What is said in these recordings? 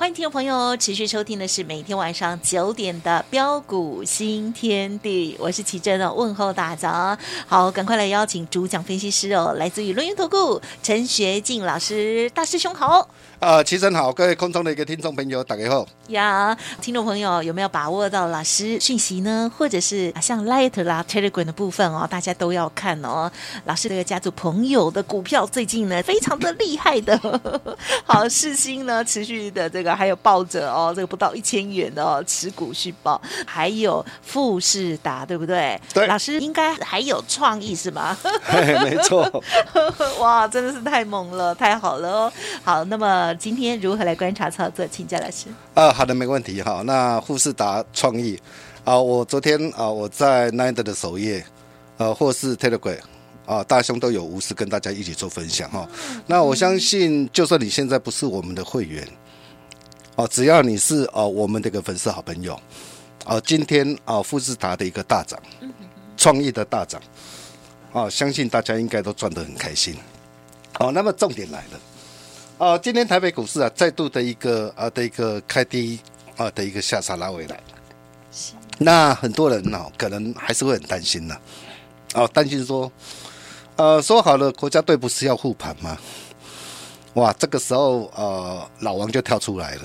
欢迎听众朋友持续收听的是每天晚上九点的标股新天地，我是奇珍哦，问候大家，好，赶快来邀请主讲分析师哦，来自于轮源投顾陈学进老师，大师兄好。啊，奇珍好，各位空中的一个听众朋友，大家好呀。听众朋友有没有把握到老师讯息呢？或者是像 Light 啦、Telegram 的部分哦，大家都要看哦。老师这个家族朋友的股票最近呢，非常的厉害的。好，世芯呢持续的这个还有抱着哦，这个不到一千元的哦，持股续报，还有富士达，对不对？对。老师应该还有创意是吗？嘿没错。哇，真的是太猛了，太好了哦。好，那么。今天如何来观察操作？请教老师。啊，好的，没问题哈。那富士达创意啊，我昨天啊，我在 Nine 的首页，呃，或是 Telegram 啊，大兄都有无私跟大家一起做分享哈。嗯、那我相信，就算你现在不是我们的会员，哦、啊，只要你是哦、啊、我们的一个粉丝好朋友，哦，今天啊富士达的一个大涨，创意的大涨，哦，相信大家应该都赚得很开心。哦，那么重点来了。哦，今天台北股市啊，再度的一个啊的一个开低啊的一个下杀拉回来，那很多人呢、哦，可能还是会很担心呐，哦，担心说，呃，说好了国家队不是要护盘吗？哇，这个时候呃，老王就跳出来了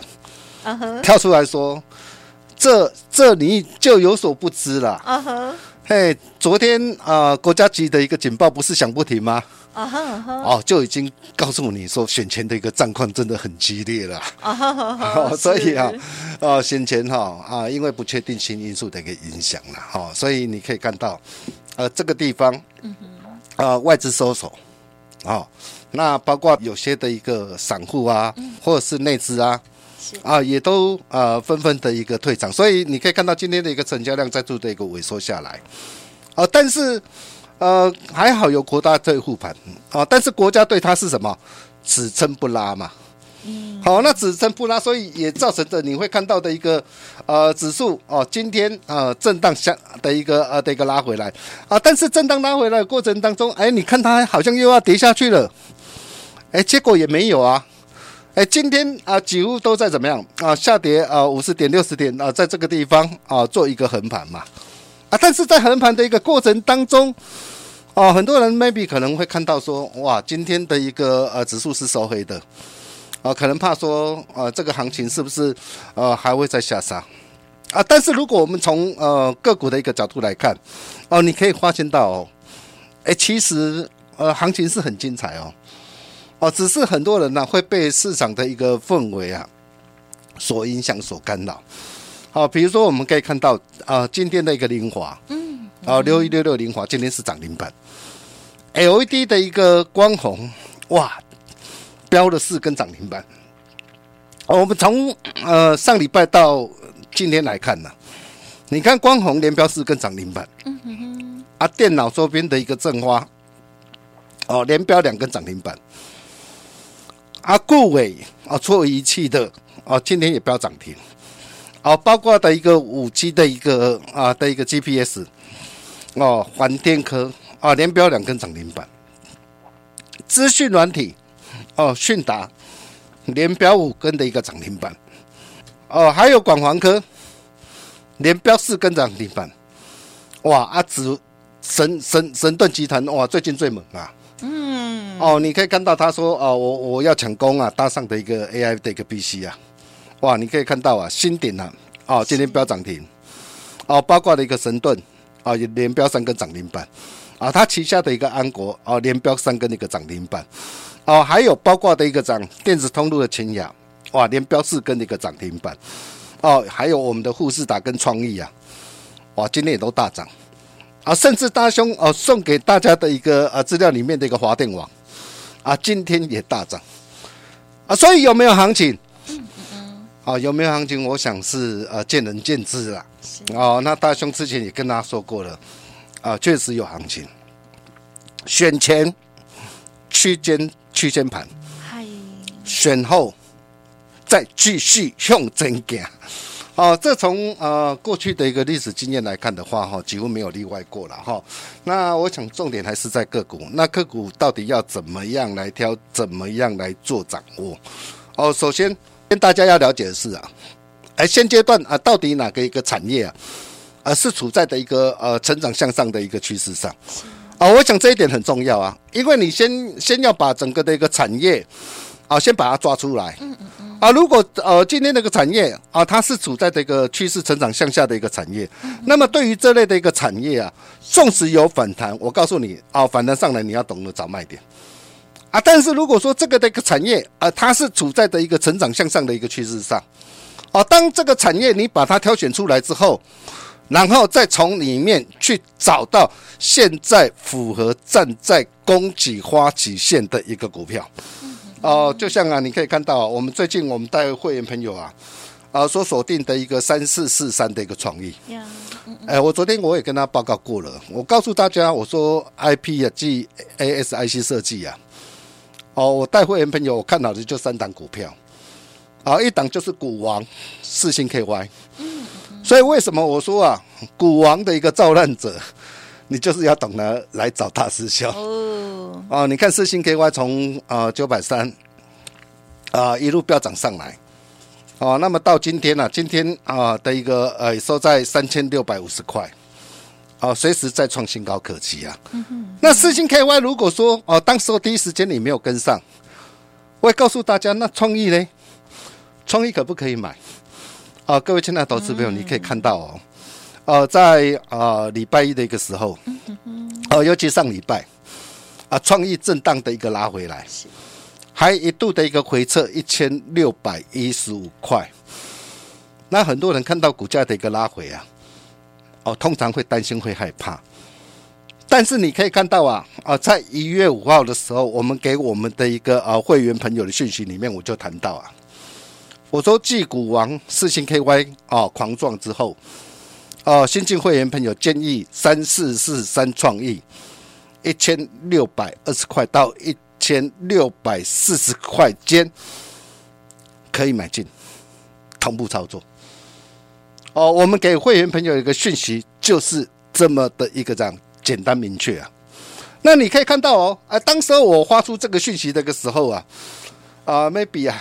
，uh huh. 跳出来说，这这你就有所不知了，啊哈、uh，嘿、昨天啊、呃，国家级的一个警报不是响不停吗？啊哈啊哈！哦，就已经告诉你说，选前的一个战况真的很激烈了。啊！所以啊，哦，选前哈啊，因为不确定性因素的一个影响了哈，所以你可以看到，呃，这个地方，啊，外资收手，啊，那包括有些的一个散户啊，或者是内资啊，啊，也都呃纷纷的一个退场，所以你可以看到今天的一个成交量再度的一个萎缩下来，啊，但是。呃，还好有国家队护盘啊，但是国家对它是什么？只撑不拉嘛。嗯。好，那只撑不拉，所以也造成的你会看到的一个呃指数哦，今天呃震荡下的一个呃的一个拉回来啊，但是震荡拉回来的过程当中，哎，你看它好像又要跌下去了，哎，结果也没有啊，哎，今天啊几乎都在怎么样啊下跌啊五十点六十点啊，在这个地方啊做一个横盘嘛。啊，但是在横盘的一个过程当中，哦，很多人 maybe 可能会看到说，哇，今天的一个呃指数是收黑的，啊，可能怕说，呃，这个行情是不是呃还会再下杀？啊，但是如果我们从呃个股的一个角度来看，哦，你可以发现到哦，哎，其实呃行情是很精彩哦，哦，只是很多人呢会被市场的一个氛围啊所影响、所干扰。好，比如说我们可以看到啊、呃，今天的一个凌华，嗯，啊六一六六凌华今天是涨停板，LED 的一个光红，哇，标了四根涨停板。哦、我们从呃上礼拜到今天来看呢、啊，你看光红连标四根涨停板，嗯哼哼，啊电脑周边的一个正花，哦连标两根涨停板，啊顾伟啊做仪器的，啊今天也飙涨停。啊，包括的一个五 G 的一个啊的一个 GPS，哦，环电科啊连标两根涨停板，资讯软体哦迅达连标五根的一个涨停板，哦，还有广环科连标四根涨停板，哇啊紫神神神盾集团哇最近最猛啊，嗯，哦你可以看到他说哦我我要抢攻啊搭上的一个 AI 的一个 PC 啊。哇，你可以看到啊，新鼎啊，哦，今天飙涨停，哦，包括的一个神盾，啊，也连飙三根涨停板，啊，它旗下的一个安国，哦，连飙三根的一个涨停板，哦，还有包括的一个涨电子通路的清雅，哇，连飙四根的一个涨停板，哦，还有我们的富士达跟创意啊，哇，今天也都大涨，啊，甚至大兄哦送给大家的一个呃资料里面的一个华电网，啊，今天也大涨啊，所以有没有行情？啊，有没有行情？我想是呃见仁见智啦。哦，那大兄之前也跟大家说过了，啊，确实有行情。选前区间区间盘，选后再继续向前走。哦，这从呃过去的一个历史经验来看的话，哈，几乎没有例外过了哈。那我想重点还是在个股，那个股到底要怎么样来挑，怎么样来做掌握？哦，首先。跟大家要了解的是啊，哎，现阶段啊，到底哪个一个产业啊，啊是处在的一个呃成长向上的一个趋势上啊？我想这一点很重要啊，因为你先先要把整个的一个产业啊，先把它抓出来。啊，如果呃今天那个产业啊，它是处在这个趋势成长向下的一个产业，那么对于这类的一个产业啊，纵使有反弹，我告诉你啊，反弹上来你要懂得找卖点。啊，但是如果说这个的一个产业啊，它是处在的一个成长向上的一个趋势上，哦，当这个产业你把它挑选出来之后，然后再从里面去找到现在符合站在供给花期线的一个股票，哦，就像啊，你可以看到我们最近我们带会员朋友啊，啊所锁定的一个三四四三的一个创意，哎，我昨天我也跟他报告过了，我告诉大家，我说 IP 啊，即 ASIC 设计啊。哦，我带会员朋友，我看到的就三档股票，啊，一档就是股王四星 KY，所以为什么我说啊，股王的一个造浪者，你就是要懂得来找大师兄哦。哦，你看四星 KY 从啊九百三啊一路飙涨上来，哦，那么到今天呢、啊，今天啊的一个呃收在三千六百五十块。哦，随时再创新高可期啊！嗯、那四星 KY 如果说哦，当时候第一时间你没有跟上，我也告诉大家，那创意呢？创意可不可以买？啊，各位亲爱的投资朋友，嗯、你可以看到哦，呃，在啊礼拜一的一个时候，哦、嗯哼，尤其上礼拜啊，创意震荡的一个拉回来，是。还一度的一个回撤一千六百一十五块，那很多人看到股价的一个拉回啊。哦，通常会担心，会害怕，但是你可以看到啊，啊，在一月五号的时候，我们给我们的一个呃会员朋友的讯息里面，我就谈到啊，我说继股王四星 KY 啊狂撞之后，哦，新进会员朋友建议三四四三创意一千六百二十块到一千六百四十块间可以买进，同步操作。哦，我们给会员朋友一个讯息，就是这么的一个这样简单明确啊。那你可以看到哦，啊，当时候我发出这个讯息的个时候啊，啊，maybe 啊，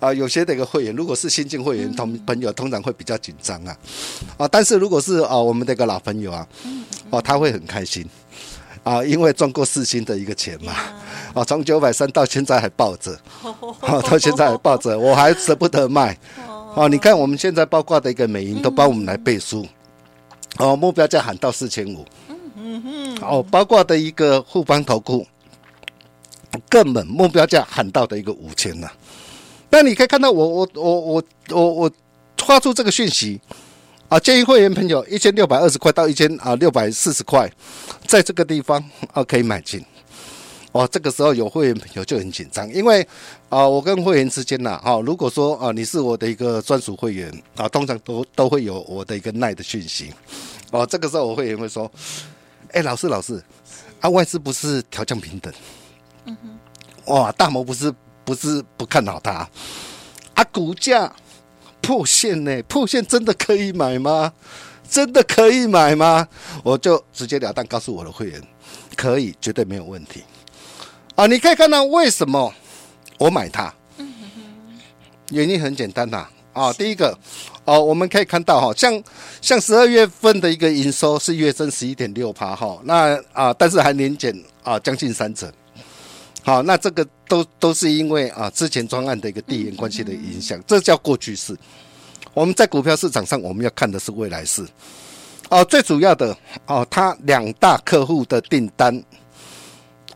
啊，有些这个会员如果是新进会员同朋友，通常会比较紧张啊，啊，但是如果是啊我们这个老朋友啊，哦，他会很开心。啊，因为赚过四星的一个钱嘛，啊，从九百三到现在还抱着，啊，到现在还抱着，我还舍不得卖。啊，你看我们现在包括的一个美银都帮我们来背书，哦，目标价喊到四千五，嗯嗯哦，包括的一个互邦投顾，更本目标价喊到的一个五千呐。那你可以看到我我我我我我发出这个讯息啊，建议会员朋友一千六百二十块到一千啊六百四十块，在这个地方啊可以买进。哦，这个时候有会员朋友就很紧张，因为啊、呃，我跟会员之间呐，哈、哦，如果说啊、呃，你是我的一个专属会员啊、呃，通常都都会有我的一个耐的讯息。哦，这个时候我会员会说，哎，老师老师，啊，外资不是调降平等，嗯哼，哇，大摩不是不是不看好它，啊，股价破线呢，破线真的可以买吗？真的可以买吗？我就直截了当告诉我的会员，可以，绝对没有问题。啊，你可以看到为什么我买它？原因很简单呐。啊，第一个，哦，我们可以看到哈，像像十二月份的一个营收是月增十一点六趴哈，那啊，但是还年减啊将近三成。好，那这个都都是因为啊之前专案的一个递延关系的影响，这叫过去式。我们在股票市场上，我们要看的是未来式。哦，最主要的哦，它两大客户的订单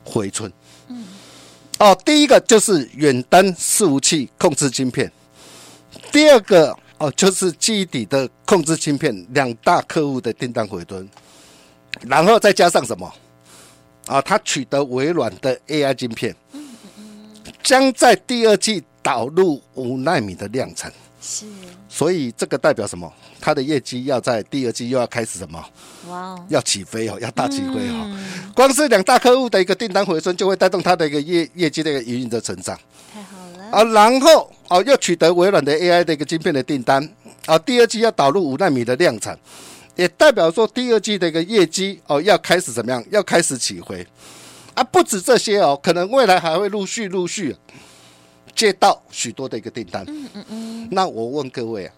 回春。哦，第一个就是远端伺服器控制晶片，第二个哦就是基底的控制晶片，两大客户的订单回蹲，然后再加上什么？啊，他取得微软的 AI 晶片，将在第二季导入五纳米的量产。是，所以这个代表什么？它的业绩要在第二季又要开始什么？哇，要起飞哦，要大起飞哦。嗯、光是两大客户的一个订单回升，就会带动它的一个业业绩的一个营运的成长。太好了啊！然后哦，又取得微软的 AI 的一个晶片的订单啊，第二季要导入五纳米的量产，也代表说第二季的一个业绩哦要开始怎么样？要开始起回啊！不止这些哦，可能未来还会陆续陆续接到许多的一个订单。嗯嗯嗯。那我问各位啊。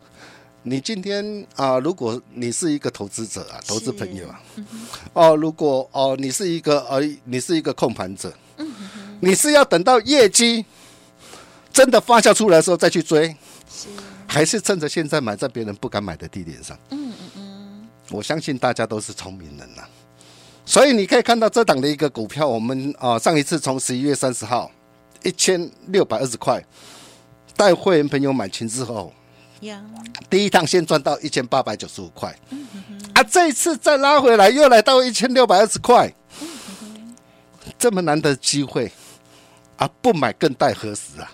你今天啊，如果你是一个投资者啊，投资朋友啊，嗯、哦，如果哦，你是一个呃，你是一个控盘者，嗯、你是要等到业绩真的发酵出来的时候再去追，是还是趁着现在买在别人不敢买的地点上？嗯嗯嗯，我相信大家都是聪明人呐、啊，所以你可以看到这档的一个股票，我们啊上一次从十一月三十号一千六百二十块带会员朋友买进之后。第一趟先赚到一千八百九十五块，啊，这一次再拉回来又来到一千六百二十块，这么难得机会。啊，不买更待何时啊？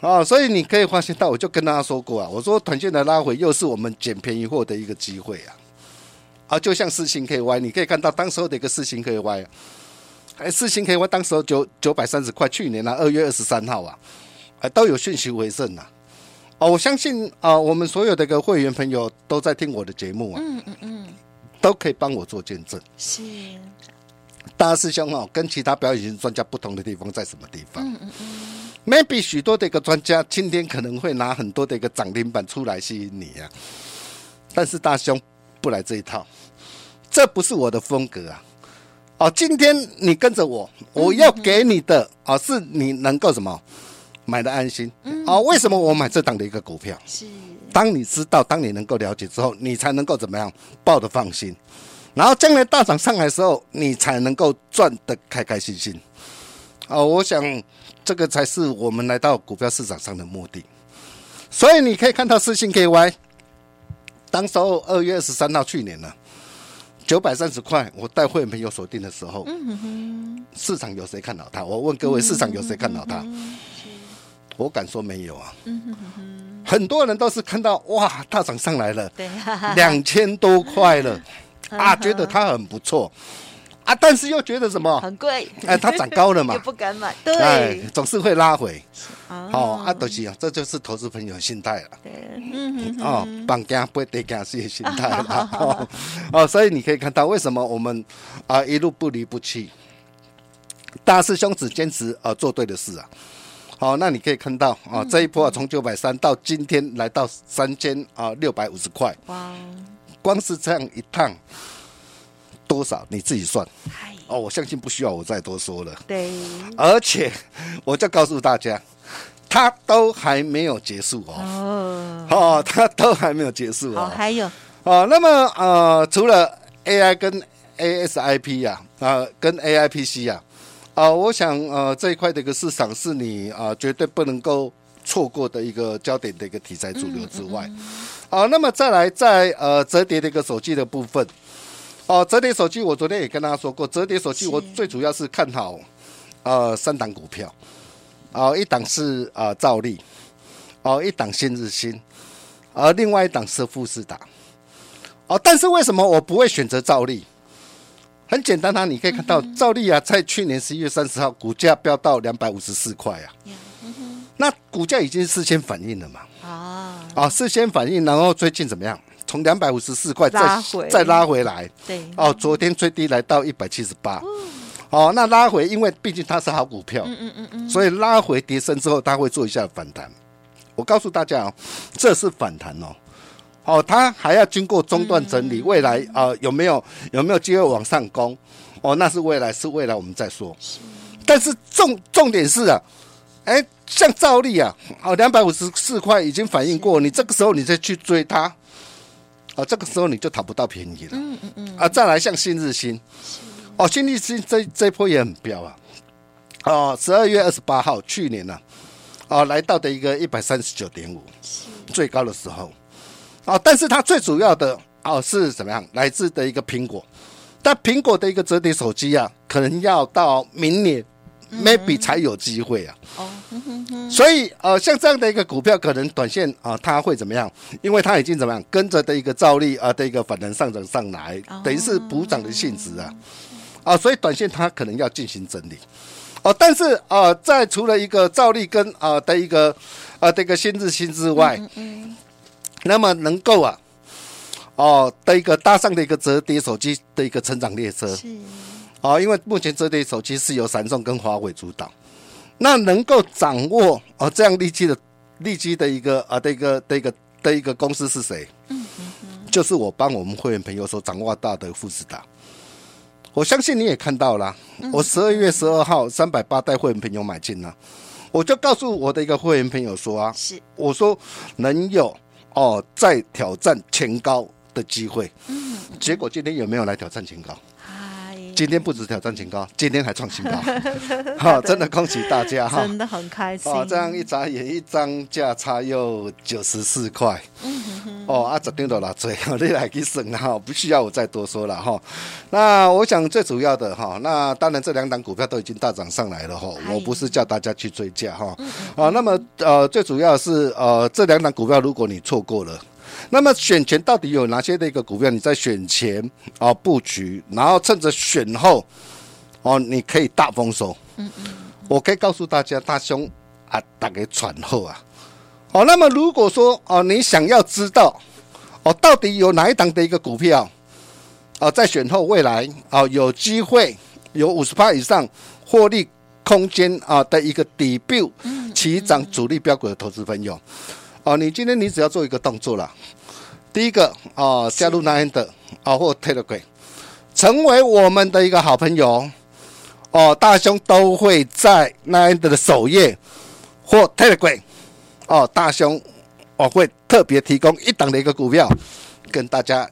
啊，所以你可以发现到，我就跟大家说过啊，我说短线的拉回又是我们捡便宜货的一个机会啊，啊，就像四星 KY，你可以看到当时候的一个四星 KY，哎，四星 KY 当时候九九百三十块，去年啊二月二十三号啊，哎，都有讯息为证呐。哦，我相信啊、呃，我们所有的个会员朋友都在听我的节目啊，嗯嗯嗯，都可以帮我做见证。是，大师兄哦，跟其他表演型专家不同的地方在什么地方？嗯嗯嗯，maybe 许多的一个专家今天可能会拿很多的一个涨停板出来吸引你啊，但是大师兄不来这一套，这不是我的风格啊。哦，今天你跟着我，我要给你的啊、嗯嗯哦，是你能够什么？买的安心，嗯、啊，为什么我买这档的一个股票？是，当你知道，当你能够了解之后，你才能够怎么样抱得放心，然后将来大涨上来的时候，你才能够赚得开开心心。啊，我想这个才是我们来到股票市场上的目的。所以你可以看到四星 KY，当时候二月二十三号去年呢，九百三十块，我带会员朋友锁定的时候，嗯、哼哼市场有谁看到它？我问各位，市场有谁看到它？嗯哼哼我敢说没有啊，很多人都是看到哇，大涨上来了，两千多块了。啊，觉得它很不错。啊，但是又觉得什么？很贵，哎，它涨高了嘛，不敢买，对，总是会拉回，哦，啊，都是啊，这就是投资朋友的心态了，嗯哦，绑架不得架是心态了，哦，所以你可以看到为什么我们啊一路不离不弃，大师兄只坚持啊做对的事啊。好，那你可以看到啊，这一波啊，从九百三到今天来到三千啊六百五十块。哇！光是这样一趟多少？你自己算。哦，我相信不需要我再多说了。对。而且，我就告诉大家，它都还没有结束哦。哦。哦，它都还没有结束哦。还有。哦，那么呃，除了 AI 跟 ASIP 呀，啊，跟 AIPC 呀。啊、呃，我想呃，这一块的一个市场是你啊、呃、绝对不能够错过的一个焦点的一个题材主流之外，啊、嗯嗯呃，那么再来在呃折叠的一个手机的部分，哦、呃，折叠手机我昨天也跟大家说过，折叠手机我最主要是看好呃三档股票，啊、呃，一档是啊、呃、兆利，哦、呃，一档新日新，而、呃、另外一档是富士达，哦、呃，但是为什么我不会选择兆利？很简单啊，你可以看到兆利啊，在去年十一月三十号，股价飙到两百五十四块啊。那股价已经事先反应了嘛？啊啊，事先反应，然后最近怎么样？从两百五十四块再再拉回来。对。哦，昨天最低来到一百七十八。哦，那拉回，因为毕竟它是好股票。嗯嗯嗯嗯。所以拉回跌升之后，它会做一下反弹。我告诉大家哦，这是反弹哦。哦，它还要经过中段整理，嗯、未来啊、呃、有没有有没有机会往上攻？哦，那是未来，是未来，我们再说。是但是重重点是啊，哎，像照例啊，哦，两百五十四块已经反应过，你这个时候你再去追它，哦，这个时候你就讨不到便宜了。嗯嗯嗯。啊，再来像新日新，哦，新日新这这波也很彪啊。哦，十二月二十八号，去年呢、啊，哦，来到的一个一百三十九点五，最高的时候。啊，但是它最主要的哦是怎么样？来自的一个苹果，但苹果的一个折叠手机啊，可能要到明年，maybe 才有机会啊。哦，所以呃，像这样的一个股票，可能短线啊，它会怎么样？因为它已经怎么样，跟着的一个照例啊的一个反弹上涨上来，等于是补涨的性质啊。啊，所以短线它可能要进行整理。哦，但是啊，在除了一个照例跟啊的一个啊的一个新日新之外，那么能够啊。哦，的一个搭上的一个折叠手机的一个成长列车，是哦，因为目前这类手机是由闪送跟华为主导，那能够掌握哦这样利基的利基的一个啊的一个的一个的一个公司是谁？嗯嗯嗯，就是我帮我们会员朋友所掌握到的富士达，我相信你也看到了，我十二月十二号三百八带会员朋友买进了，我就告诉我的一个会员朋友说啊，是。我说能有哦再挑战前高。的机会，嗯，结果今天有没有来挑战前高？嗨，今天不止挑战新高，今天还创新高，哈，真的恭喜大家哈，真的很开心。哦，这样一眨眼，一张价差又九十四块，嗯哼哼，哦，啊，十点多拿，最 后你来给省了哈，不需要我再多说了哈。那我想最主要的哈，那当然这两档股票都已经大涨上来了哈，我不是叫大家去追价哈，啊，那么呃，最主要是呃，这两档股票如果你错过了。那么选前到底有哪些的一个股票？你在选前啊布局，然后趁着选后哦，你可以大丰收。嗯嗯，我可以告诉大家，大兄啊，大概喘后啊。哦，那么如果说哦，你想要知道哦，到底有哪一档的一个股票哦，在选后未来哦，有机会有五十趴以上获利空间啊的一个底部起涨主力标股的投资朋友。哦，你今天你只要做一个动作了，第一个哦，加入 Nine 的哦或 Telegram，成为我们的一个好朋友哦，大兄都会在 Nine 的首页或 Telegram 哦，大兄我会特别提供一档的一个股票跟大家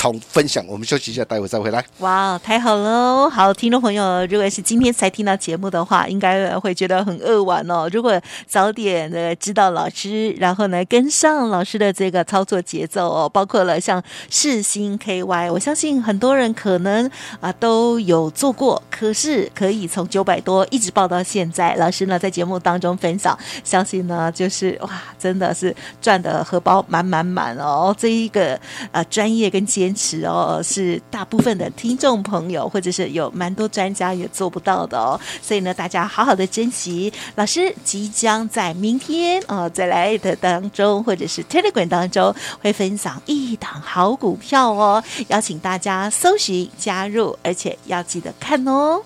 同分享，我们休息一下，待会再回来。哇，太好了！好，听众朋友，如果是今天才听到节目的话，应该会觉得很扼腕哦。如果早点的知道老师，然后呢跟上老师的这个操作节奏哦，包括了像世芯 KY，我相信很多人可能啊都有做过，可是可以从九百多一直报到现在，老师呢在节目当中分享，相信呢就是哇，真的是赚的荷包满满满哦。这一个啊专业跟坚。坚持哦，是大部分的听众朋友，或者是有蛮多专家也做不到的哦。所以呢，大家好好的珍惜。老师即将在明天哦，在 Line 当中或者是 Telegram 当中会分享一档好股票哦，邀请大家搜寻加入，而且要记得看哦。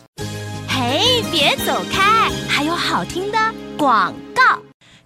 嘿，别走开，还有好听的广告。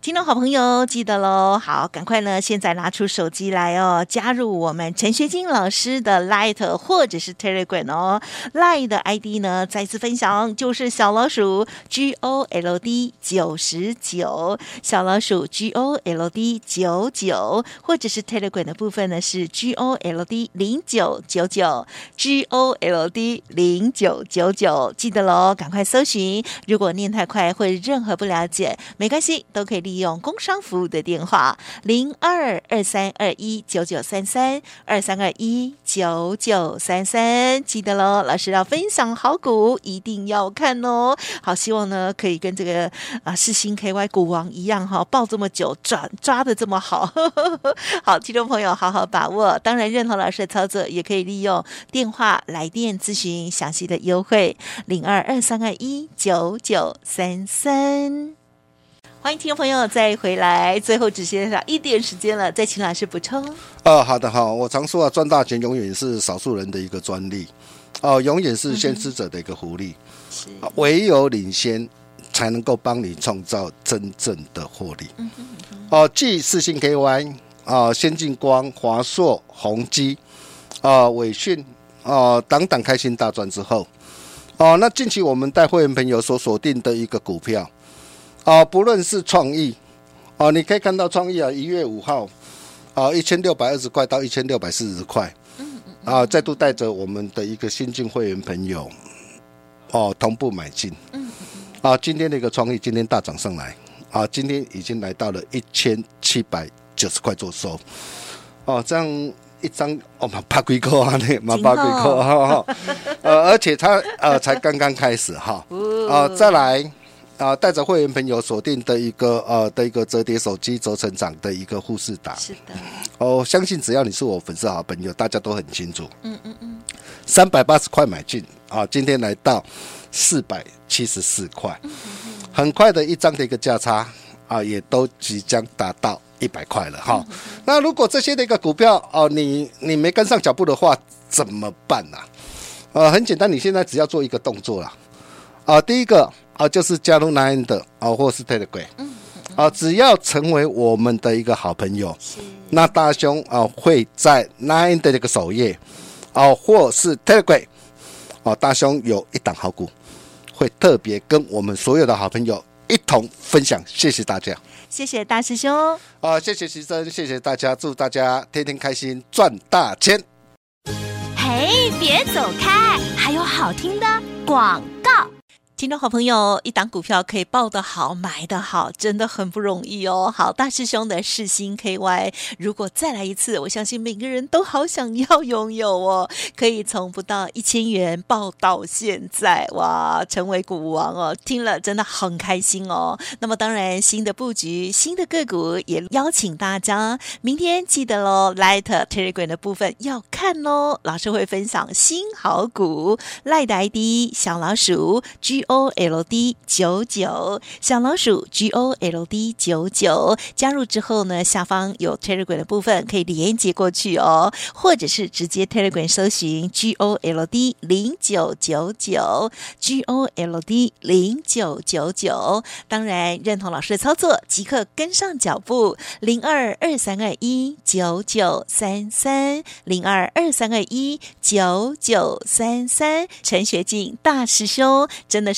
听众好朋友，记得喽！好，赶快呢，现在拿出手机来哦，加入我们陈学金老师的 Light 或者是 Telegram 哦。Light 的 ID 呢，再次分享就是小老鼠 G O L D 九十九，小老鼠 G O L D 九九，或者是 Telegram 的部分呢是 G O L D 零九九九，G O L D 零九九九，记得喽，赶快搜寻。如果念太快或任何不了解，没关系，都可以。利用工商服务的电话零二二三二一九九三三二三二一九九三三，记得喽，老师要分享好股，一定要看哦。好，希望呢可以跟这个啊世芯 KY 股王一样哈，抱这么久，抓抓的这么好。呵 呵好，听众朋友好好把握。当然，认同老师的操作，也可以利用电话来电咨询详细的优惠零二二三二一九九三三。欢迎听众朋友再回来，最后只剩下一点时间了，再请老师补充。哦，好的，好，我常说啊，赚大钱永远是少数人的一个专利，哦，永远是先知者的一个福利，唯有领先才能够帮你创造真正的获利。嗯哼嗯哼哦，继四星 KY 啊、先进光、华硕、宏基啊、伟讯啊等等开心大赚之后，哦，那近期我们带会员朋友所锁定的一个股票。啊，不论是创意，啊，你可以看到创意啊，一月五号，啊，一千六百二十块到一千六百四十块，啊，再度带着我们的一个新进会员朋友，哦，同步买进，啊，今天的一个创意今天大涨上来，啊，今天已经来到了一千七百九十块做收，哦，这样一张哦，蛮怕贵扣啊，那蛮怕贵扣哈，呃，而且它呃才刚刚开始哈，呃，再来。啊，带着会员朋友锁定的一个呃的一个折叠手机轴承长的一个富士达，是的。哦，相信只要你是我粉丝好朋友，大家都很清楚。嗯嗯嗯。三百八十块买进啊，今天来到四百七十四块，很快的一张的一个价差啊，也都即将达到一百块了哈。那如果这些的一个股票哦，你你没跟上脚步的话，怎么办呢？呃，很简单，你现在只要做一个动作了啊，第一个。啊，就是加入 Nine 的啊，或是 Telegram，啊，只要成为我们的一个好朋友，那大兄啊会在 Nine 的这个首页，啊，或是 Telegram，啊，大兄有一档好股，会特别跟我们所有的好朋友一同分享。谢谢大家，谢谢大师兄，啊，谢谢徐生，谢谢大家，祝大家天天开心，赚大钱。嘿，别走开，还有好听的广告。听众好朋友，一档股票可以报得好，买得好，真的很不容易哦。好，大师兄的世新 KY，如果再来一次，我相信每个人都好想要拥有哦。可以从不到一千元报到现在，哇，成为股王哦，听了真的很开心哦。那么当然，新的布局，新的个股，也邀请大家明天记得喽，Light Telegram 的部分要看哦。老师会分享新好股，Light 的 ID 小老鼠 G。O L D 九九小老鼠 G O L D 九九加入之后呢，下方有 Telegram 的部分可以连接过去哦，或者是直接 Telegram 搜寻 G O L D 零九九九 G O L D 零九九九。当然认同老师的操作，即刻跟上脚步零二二三二一九九三三零二二三二一九九三三陈学进大师兄真的是。